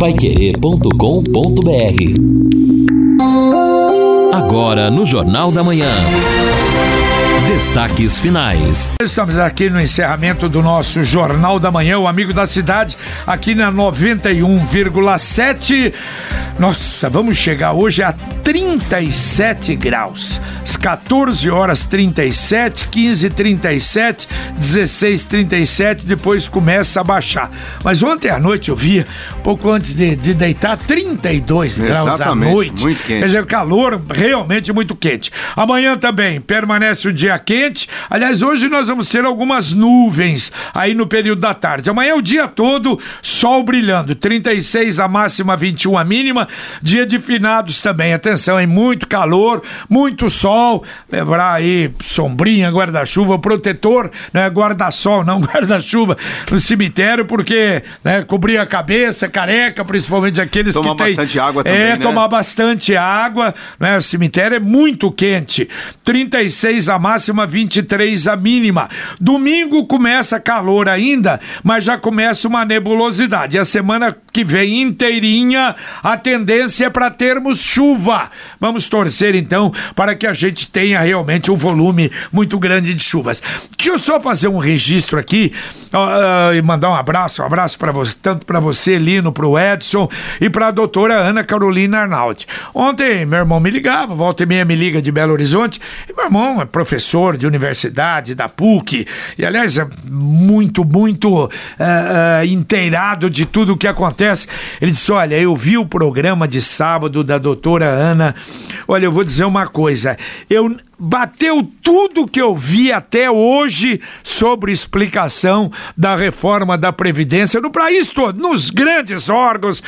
paiquerê.com.br Agora no Jornal da Manhã. Destaques finais. Estamos aqui no encerramento do nosso Jornal da Manhã, o Amigo da Cidade, aqui na 91,7. Nossa, vamos chegar hoje a 37 graus. Às 14 horas 37, 15 37, 16 37, depois começa a baixar. Mas ontem à noite eu via, pouco antes de, de deitar, 32 graus à noite. Muito quente. Quer dizer, calor realmente muito quente. Amanhã também permanece o dia quente. Aliás, hoje nós vamos ter algumas nuvens aí no período da tarde. Amanhã é o dia todo, sol brilhando. 36 a máxima, 21 a mínima. Dia de finados também. Atenção, hein? Muito calor, muito sol. Lembrar aí sombrinha, guarda-chuva, protetor, né? Guarda-sol, não guarda-chuva no cemitério, porque né, cobrir a cabeça, careca, principalmente aqueles Tomar que têm. bastante água também, É, né? tomar bastante água, né? O cemitério é muito quente. 36 a máxima, 23 a mínima. Domingo começa calor ainda, mas já começa uma nebulosidade. A semana que vem inteirinha, a tendência é para termos chuva. Vamos torcer então para que a gente tenha realmente um volume muito grande de chuvas. Deixa eu só fazer um registro aqui ah, e mandar um abraço, um abraço para você, tanto para você, Lino, para o Edson e para a doutora Ana Carolina Arnaldi. Ontem meu irmão me ligava, volta e meia me liga de Belo Horizonte, e meu irmão é professor de universidade, da PUC, e aliás é muito, muito ah, inteirado de tudo o que acontece. Ele disse: Olha, eu vi o programa de sábado da doutora Ana. Olha, eu vou dizer uma coisa. Eu bateu tudo que eu vi até hoje sobre explicação da reforma da Previdência no país todo, nos grandes órgãos,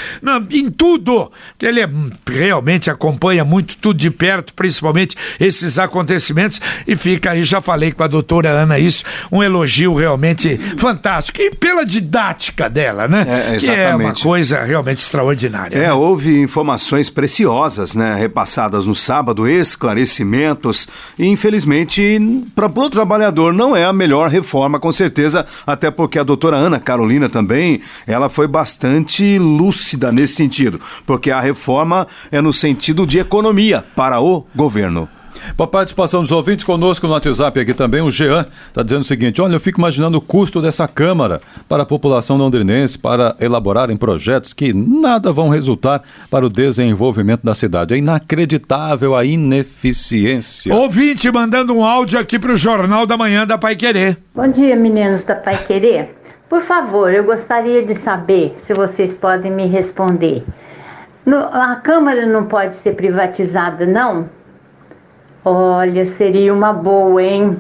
em tudo. Ele é, hum, realmente acompanha muito tudo de perto, principalmente esses acontecimentos, e fica aí, já falei com a doutora Ana isso, um elogio realmente fantástico. E pela didática dela, né? É, que é uma coisa realmente extraordinária. É, né? houve informações preciosas, né, repassadas no sábado, esclarecimentos, e infelizmente para o trabalhador não é a melhor reforma, com certeza, até porque a doutora Ana Carolina também, ela foi bastante lúcida nesse sentido, porque a reforma é no sentido de economia para o governo. Para a participação dos ouvintes conosco no WhatsApp aqui também, o Jean está dizendo o seguinte: olha, eu fico imaginando o custo dessa Câmara para a população londrinense para elaborarem projetos que nada vão resultar para o desenvolvimento da cidade. É inacreditável a ineficiência. Ouvinte mandando um áudio aqui pro Jornal da Manhã da Pai Querer. Bom dia, meninos da Pai Querer. Por favor, eu gostaria de saber se vocês podem me responder. No- a Câmara não pode ser privatizada, não? Olha, seria uma boa, hein?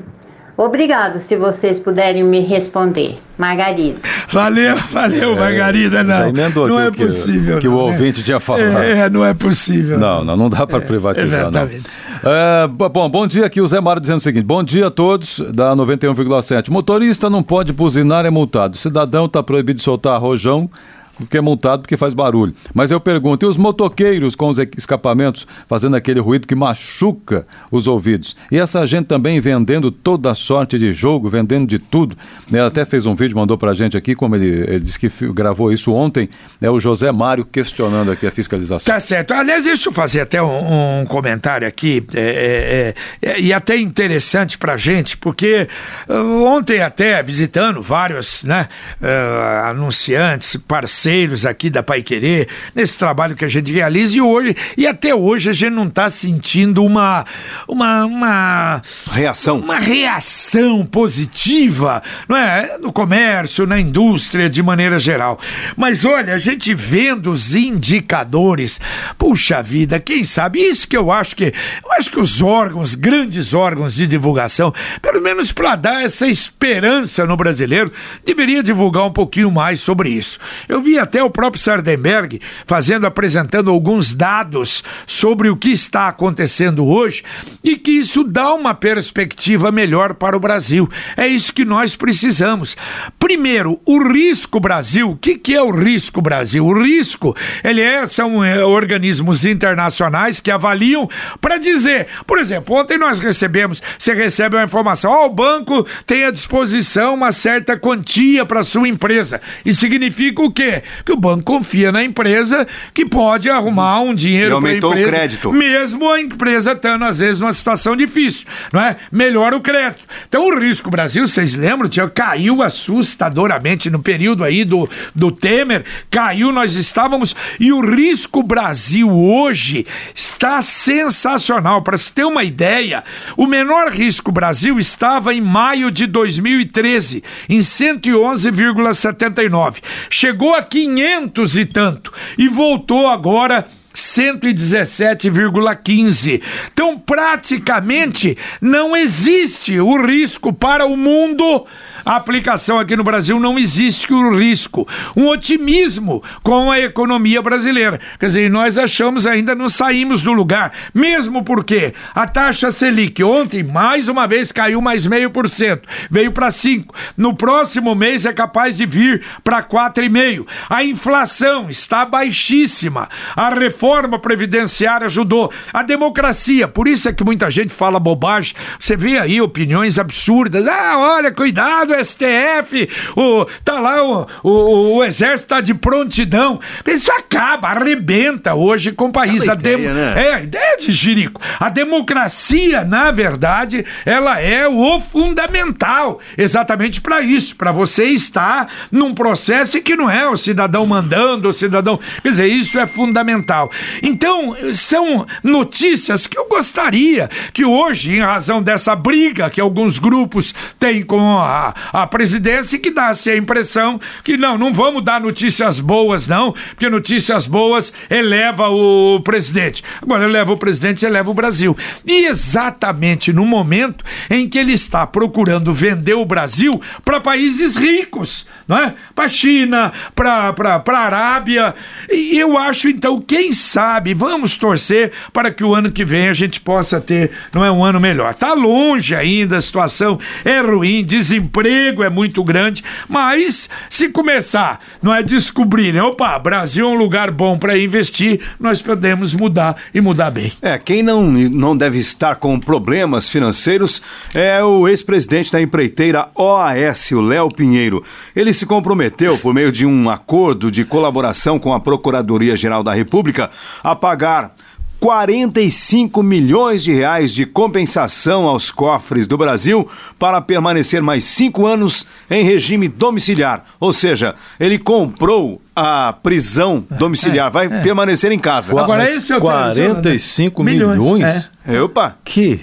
Obrigado se vocês puderem me responder. Margarida. Valeu, valeu, Margarida. É, já Não, emendou não é o que- possível. que o não, né? ouvinte tinha falado. É, é, não é possível. Não, não, não dá para privatizar, não. exatamente. É, bo- bom, bom dia aqui, o Zé Mário dizendo o seguinte: bom dia a todos da 91,7. Motorista não pode buzinar, é multado. Cidadão está proibido de soltar rojão. Porque é multado porque faz barulho. Mas eu pergunto, e os motoqueiros com os escapamentos fazendo aquele ruído que machuca os ouvidos? E essa gente também vendendo toda sorte de jogo, vendendo de tudo. Ele até fez um vídeo, mandou pra gente aqui, como ele, ele disse que gravou isso ontem, é o José Mário questionando aqui a fiscalização. Tá certo. Aliás, deixa eu fazer até um, um comentário aqui, é, é, é, e até interessante pra gente, porque uh, ontem até, visitando vários né, uh, anunciantes, parceiros aqui da Pai Querer, nesse trabalho que a gente realiza, e hoje, e até hoje a gente não tá sentindo uma, uma, uma Reação. uma reação positiva, não é? No comércio, na indústria, de maneira geral. Mas olha, a gente vendo os indicadores, puxa vida, quem sabe? Isso que eu acho que. Eu acho que os órgãos, grandes órgãos de divulgação, pelo menos para dar essa esperança no brasileiro, deveria divulgar um pouquinho mais sobre isso. Eu vi até o próprio Sardenberg fazendo, apresentando alguns dados sobre o que está acontecendo hoje e que isso dá uma perspectiva melhor para o Brasil. É isso que nós precisamos. Primeiro, o risco Brasil. O que, que é o risco Brasil? O risco, ele é, são é, organismos internacionais que avaliam para dizer, por exemplo, ontem nós recebemos, você recebe uma informação, ó, o banco tem à disposição uma certa quantia para sua empresa. Isso significa o quê? Quê? Que o banco confia na empresa que pode arrumar um dinheiro para a empresa. o crédito. Mesmo a empresa estando, às vezes, numa situação difícil, não é? Melhora o crédito. Então, o risco Brasil, vocês lembram, tinha, caiu assustadoramente no período aí do, do Temer, caiu, nós estávamos. E o risco Brasil hoje está sensacional. Para se ter uma ideia, o menor risco Brasil estava em maio de 2013, em 111,79. Chegou a 500 e tanto e voltou agora 117,15. Então, praticamente não existe o risco para o mundo. A aplicação aqui no Brasil não existe o risco. Um otimismo com a economia brasileira. Quer dizer, nós achamos ainda não saímos do lugar. Mesmo porque a taxa Selic ontem, mais uma vez, caiu mais meio por cento. Veio para 5. No próximo mês é capaz de vir para 4,5. A inflação está baixíssima. A reforma previdenciária ajudou. A democracia, por isso é que muita gente fala bobagem. Você vê aí opiniões absurdas. Ah, olha, cuidado, STF, o, tá lá, o, o, o exército tá de prontidão. Isso acaba, arrebenta hoje com o país. Bela a dem- ideia, né? É, a ideia de Jirico. A democracia, na verdade, ela é o fundamental, exatamente para isso, para você estar num processo que não é o cidadão mandando, o cidadão. Quer dizer, isso é fundamental. Então, são notícias que eu gostaria que hoje, em razão dessa briga que alguns grupos têm com a, a presidência, que dá-se a impressão que não, não vamos dar notícias boas, não, porque notícias boas eleva o presidente. Agora, eleva o presidente, eleva o Brasil. E exatamente no momento em que ele está procurando vender o Brasil para países ricos, não é? Para China, para a Arábia. E eu acho, então, quem sabe, vamos torcer para que o ano que vem a gente possa ter, não é um ano melhor. Tá longe ainda, a situação é ruim, desemprego é muito grande, mas se começar, não é descobrir, né? opa, Brasil é um lugar bom para investir, nós podemos mudar e mudar bem. É, quem não, não deve estar com problemas financeiros é o ex-presidente da empreiteira OAS, o Léo Pinheiro. Ele se comprometeu, por meio de um acordo de colaboração com a Procuradoria-Geral da República, a pagar 45 milhões de reais de compensação aos cofres do Brasil para permanecer mais cinco anos em regime domiciliar. Ou seja, ele comprou a prisão domiciliar, vai permanecer em casa. Agora, esse é o 45 Milhões, milhões? é. Opa! Que.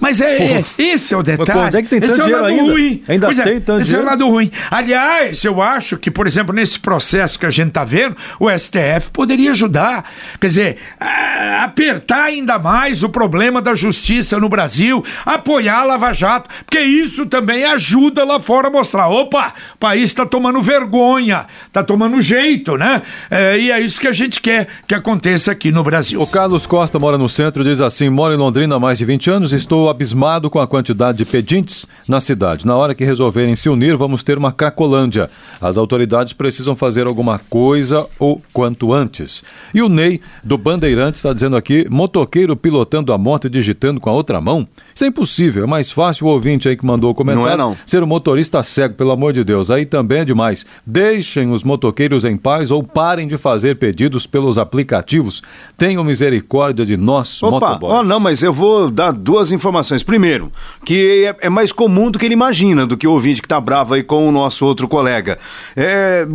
Mas é, é- esse é o detalhe. Mas, pô, onde é que tem esse tanto é o dinheiro lado ainda? ruim. Ainda Pois é, tem tanto esse dinheiro? é o lado ruim. Aliás, eu acho que, por exemplo, nesse processo que a gente está vendo, o STF poderia ajudar. Quer dizer, apertar ainda mais o problema da justiça no Brasil, apoiar a Lava Jato, porque isso também ajuda lá fora a mostrar: opa, o país está tomando vergonha, está tomando jeito, né? É, e é isso que a gente quer que aconteça aqui no Brasil. O Carlos Costa mora no centro diz assim: moro em Londrina há mais de 20 anos, estou abismado com a quantidade de pedintes na cidade. Na hora que resolverem se unir, vamos ter uma Cracolândia. As autoridades precisam fazer alguma coisa o quanto antes. E o Ney, do Bandeirantes, está dizendo aqui: motoqueiro pilotando a moto e digitando com a outra mão? Isso é impossível. É mais fácil o ouvinte aí que mandou o comentário Não é, não. ser um motorista cego, pelo amor de Deus. Aí também é demais. Deixem os motoqueiros em paz ou parem de fazer pedidos pelos aplicativos. Tenham misericórdia de nós, Opa, motoboys. ó, não, mas eu vou dar duas informações. Primeiro, que é, é mais comum do que ele imagina, do que o ouvinte que tá bravo aí com o nosso outro colega. É,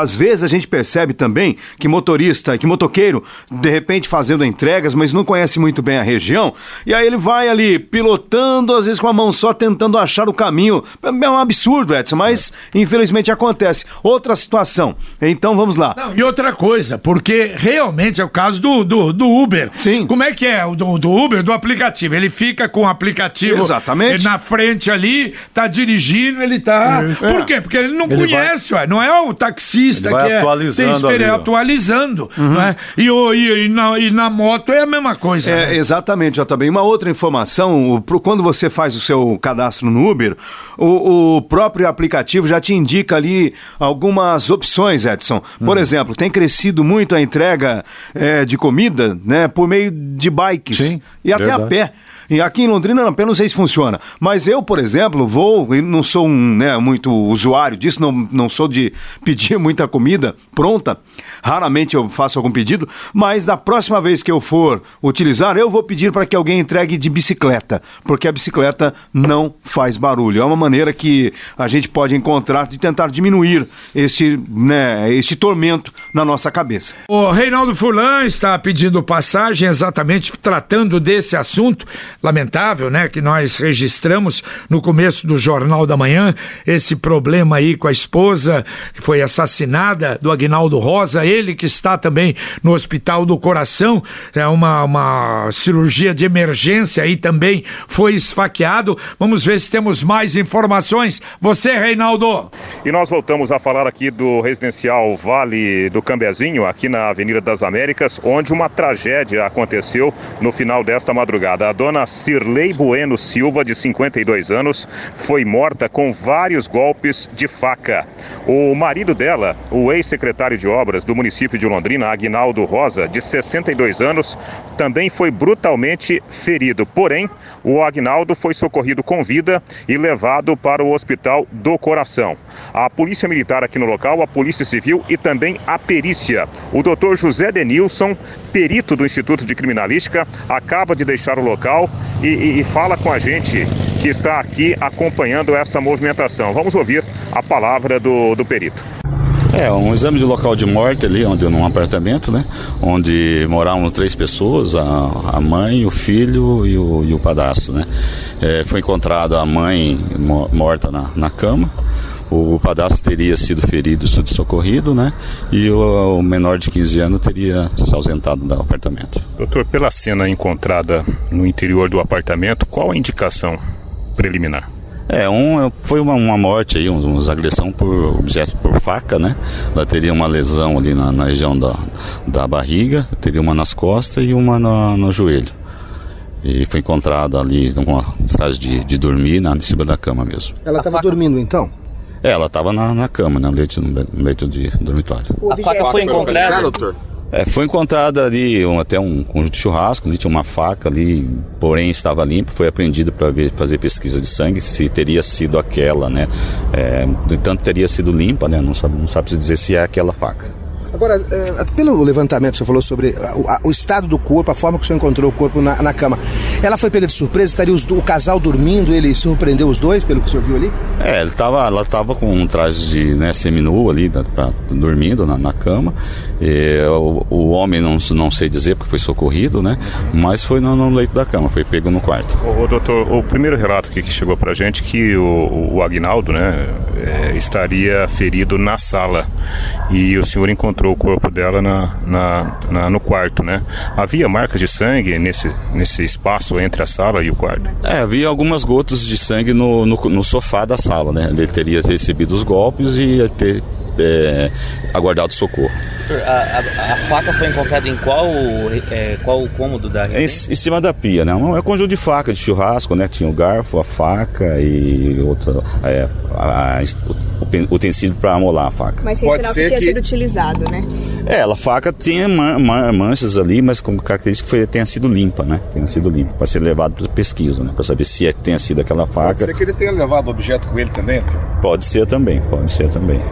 às vezes a gente percebe também que motorista, que motoqueiro, de repente fazendo entregas, mas não conhece muito bem a região, e aí ele vai ali pilotando, às vezes com a mão só, tentando achar o caminho. É um absurdo, Edson, mas infelizmente acontece. Outra situação. Então vamos lá. Não, e outra coisa, porque realmente é o caso do, do, do Uber. Sim. Como é que é o do, do Uber, do aplicativo? Ele fica com o aplicativo Exatamente. na frente ali, tá dirigindo, ele tá. Por quê? Porque ele não Ele conhece, ué. Não é o taxista Ele vai que é. atualizando tem experiência, ali, ó. atualizando. não é? e, e, e na, e na moto é a mesma coisa. É, né? exatamente, JB. Uma outra informação, quando você faz o seu cadastro no Uber, o, o próprio aplicativo já te indica ali algumas opções, Edson. Por exemplo, tem crescido muito a entrega é, de comida, né, por meio de bikes Sim, e até a pé. E aqui em Londrina, eu não sei se funciona. Mas eu, por exemplo, vou, e não sou um, né, muito usuário disso, não, não sou de pedir muita comida pronta. Raramente eu faço algum pedido, mas da próxima vez que eu for utilizar, eu vou pedir para que alguém entregue de bicicleta, porque a bicicleta não faz barulho. É uma maneira que a gente pode encontrar de tentar diminuir este, né, este tormento na nossa cabeça. O Reinaldo Fulan está pedindo passagem exatamente tratando desse assunto lamentável, né, que nós registramos no começo do Jornal da Manhã, esse problema aí com a esposa que foi assassinada do Agnaldo Rosa, ele que está também no Hospital do Coração, é uma, uma cirurgia de emergência aí também foi esfaqueado. Vamos ver se temos mais informações. Você, Reinaldo. E nós voltamos a falar aqui do residencial Vale do Cambezinho, aqui na Avenida das Américas, onde uma tragédia aconteceu no final desta madrugada. A dona Cirlei Bueno Silva, de 52 anos, foi morta com vários golpes de faca. O marido dela, o ex-secretário de obras do município de Londrina, Agnaldo Rosa, de 62 anos, também foi brutalmente ferido. Porém, o Agnaldo foi socorrido com vida e levado para o Hospital do Coração. A Polícia Militar aqui no local, a Polícia Civil e também a perícia. O doutor José Denilson, perito do Instituto de Criminalística, acaba de deixar o local e, e, e fala com a gente que está aqui acompanhando essa movimentação. Vamos ouvir a palavra do, do perito. É, um exame de local de morte ali, onde num apartamento, né? Onde moravam três pessoas, a, a mãe, o filho e o, e o padastro, né? É, foi encontrada a mãe morta na, na cama, o padastro teria sido ferido, sido socorrido, né? E o, o, menor de 15 anos teria se ausentado do apartamento. Doutor, pela cena encontrada no interior do apartamento, qual a indicação preliminar? É, um, foi uma, uma morte aí, uma, uma agressão por objeto por faca, né? Ela teria uma lesão ali na, na região da, da barriga, teria uma nas costas e uma no, no joelho. E foi encontrada ali numa cidade de, de dormir na, em cima da cama mesmo. Ela estava dormindo então? É, ela estava na, na cama, né, no leito, no leito de dormitório. A faca foi encontrada? doutor? É, foi encontrada ali um, até um conjunto de churrasco, ali tinha uma faca ali, porém estava limpa, foi apreendida para fazer pesquisa de sangue, se teria sido aquela, né? É, no entanto, teria sido limpa, né? Não sabe, não sabe dizer se é aquela faca. Agora, é, pelo levantamento, você falou sobre o, o, estado do corpo, a forma que você encontrou o corpo na, na cama. Ela foi pega de surpresa? Estaria os, o casal dormindo? Ele surpreendeu os dois, pelo que o senhor viu ali? É, ele tava, ela estava com um traje de né, seminu ali, pra, dormindo na, na cama. E, o, o, homem, não, não sei dizer, porque foi socorrido, né? Mas foi no, no leito da cama, foi pego no quarto. O, doutor, o primeiro relato que chegou pra gente que o, o Agnaldo, né, é, estaria ferido na sala. E o senhor encontrou encontrou o corpo dela na, na, na, no quarto, né? Havia marcas de sangue nesse, nesse espaço entre a sala e o quarto? É, havia algumas gotas de sangue no, no, no sofá da sala, né? Ele teria recebido os golpes e ia ter é, aguardado socorro. A, a, a, faca foi encontrada em qual, é, qual cômodo da em, em, cima da pia, né? É um conjunto de faca de churrasco, né? Tinha o garfo, a faca e outra, é, a, o utensílio para amolar a faca. Mas sem sinal que tinha que... sido utilizado, né? É, a faca tinha man, man, manchas ali, mas como característica foi tenha sido limpa, né? Tenha sido limpa, para ser levado para pesquisa, né? Para saber se é que tenha sido aquela faca. Pode ser que ele tenha levado o objeto com ele também? Pode ser também, pode ser também.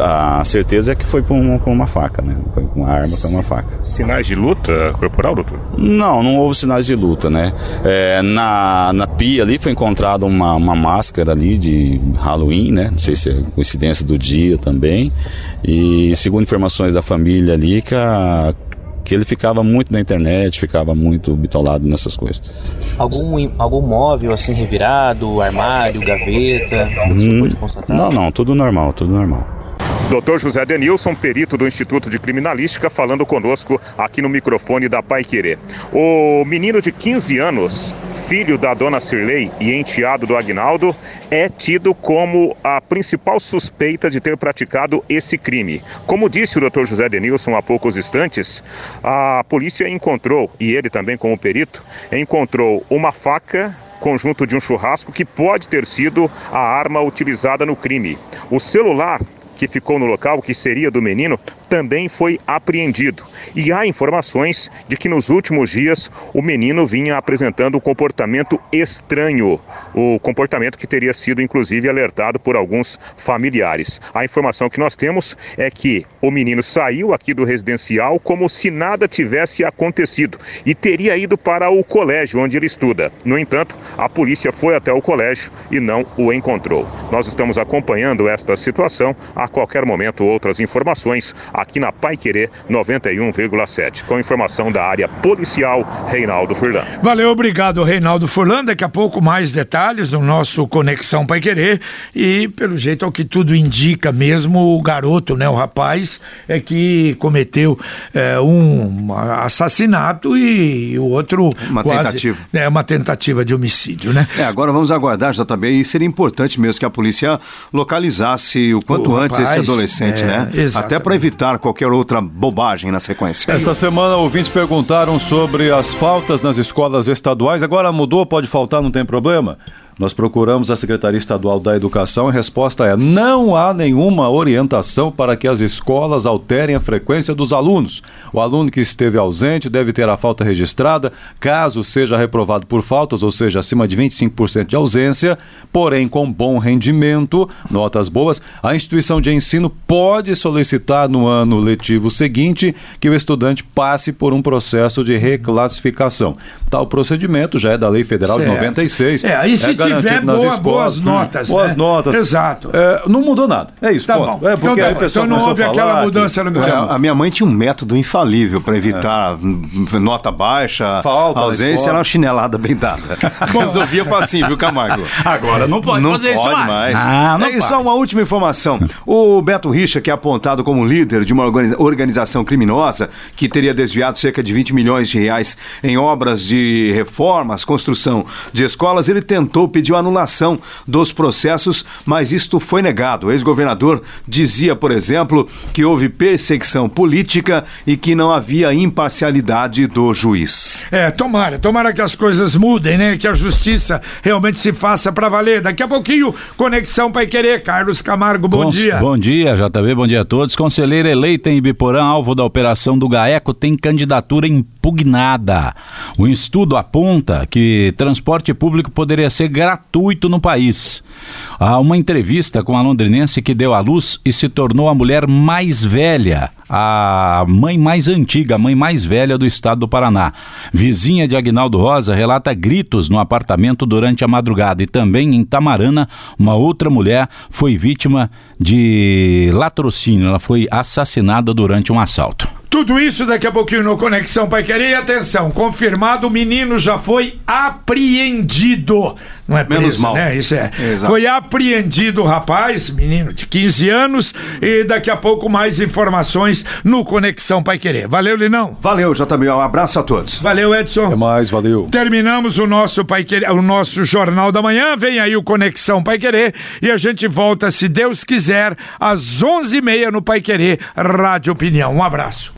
A, a certeza é que foi com uma, com uma faca, né? Foi com uma arma, com uma faca. Sinais de luta corporal, doutor? Não, não houve sinais de luta, né? É, na, na pia ali foi encontrada uma, uma máscara ali de Halloween, né? Não sei se é coincidência do dia também. E segundo informações da família ali, que, a, que ele ficava muito na internet, ficava muito bitolado nessas coisas. Algum, algum móvel assim revirado, armário, gaveta? Hum, não, não, tudo normal, tudo normal. Dr. José Denilson, perito do Instituto de Criminalística, falando conosco aqui no microfone da Pai Querer. O menino de 15 anos, filho da dona Cirlei e enteado do Agnaldo, é tido como a principal suspeita de ter praticado esse crime. Como disse o Dr. José Denilson há poucos instantes, a polícia encontrou, e ele também como perito, encontrou uma faca conjunto de um churrasco que pode ter sido a arma utilizada no crime. O celular que ficou no local, que seria do menino, também foi apreendido. E há informações de que nos últimos dias o menino vinha apresentando um comportamento estranho, o comportamento que teria sido inclusive alertado por alguns familiares. A informação que nós temos é que o menino saiu aqui do residencial como se nada tivesse acontecido e teria ido para o colégio onde ele estuda. No entanto, a polícia foi até o colégio e não o encontrou. Nós estamos acompanhando esta situação. A qualquer momento, outras informações aqui na Pai Querer 91,7. Com informação da área policial, Reinaldo Furlan. Valeu, obrigado, Reinaldo Furlan. Daqui a pouco mais detalhes do nosso Conexão Pai Querer. E, pelo jeito, ao que tudo indica mesmo, o garoto, né, o rapaz, é que cometeu é, um assassinato e o outro. Uma quase, tentativa. É, uma tentativa de homicídio, né? É, agora vamos aguardar, JB, e seria importante mesmo que a polícia localizasse o quanto O antes rapaz, esse adolescente, é, né? exatamente. Até para evitar qualquer outra bobagem na sequência. Esta semana, ouvintes perguntaram sobre as faltas nas escolas estaduais. Agora mudou, pode faltar, não tem problema? Nós procuramos a Secretaria Estadual da Educação e a resposta é: não há nenhuma orientação para que as escolas alterem a frequência dos alunos. O aluno que esteve ausente deve ter a falta registrada, caso seja reprovado por faltas, ou seja, acima de 25% de ausência, porém com bom rendimento, notas boas, a instituição de ensino pode solicitar no ano letivo seguinte que o estudante passe por um processo de reclassificação. Tal procedimento já é da Lei Federal de Certo. 96. É, aí se garantido tiver boa- escolas. boas notas, Boas né? notos. Exato. É, não mudou nada. É isso, Tá ponto. bom. É porque Então tá Então não houve aquela mudança que- no É, programa. a minha mãe tinha um método infalível para evitar hum, nota baixa, Falta ausência, era uma chinelada bem dada. Resolvia facinho, viu, Camargo? Agora não pode não fazer pode isso mais. Ah, não é, e só uma última informação. O Beto Richa, que é apontado como líder de uma organiza- organização criminosa que teria desviado cerca de 20 milhões de reais em obras de reformas, construção de escolas, ele tentou pedir a anulação dos processos, mas isto foi negado. O ex-governador dizia, por exemplo, que houve perseguição política e que não havia imparcialidade do juiz. É, tomara, tomara que as coisas mudem, né? Que a justiça realmente se faça pra valer. Daqui a pouquinho, Conexão Pai Querer. Carlos Camargo, bom Cons- dia. Bom dia, JB, bom dia a todos. Conselheira eleita em Ibiporã, alvo da operação do GAECO, tem candidatura impugnada. O estudo aponta que transporte público poderia ser gratuito no país. Há uma entrevista com a londrinense que deu à luz e se tornou a mulher mais velha, a mãe mais antiga, a mãe mais velha do estado do Paraná. Vizinha de Agnaldo Rosa relata gritos no apartamento durante a madrugada e também em Tamarana, uma outra mulher foi vítima de latrocínio. Ela foi assassinada durante um assalto. Tudo isso daqui a pouquinho no Conexão Pai Querer. E atenção, confirmado, o menino já foi apreendido. Não é preso, Menos mal. né? Isso é. Exato. Foi apreendido o rapaz, menino de 15 anos, e daqui a pouco mais informações no Conexão Pai Querer. Valeu, Linão. Valeu, JB. Um abraço a todos. Valeu, Edson. Até mais, valeu. Terminamos o nosso Pai Querer, o nosso Jornal da Manhã. Vem aí o Conexão Pai Querer e a gente volta, se Deus quiser, às 11h30 no Pai Querer Rádio Opinião. Um abraço.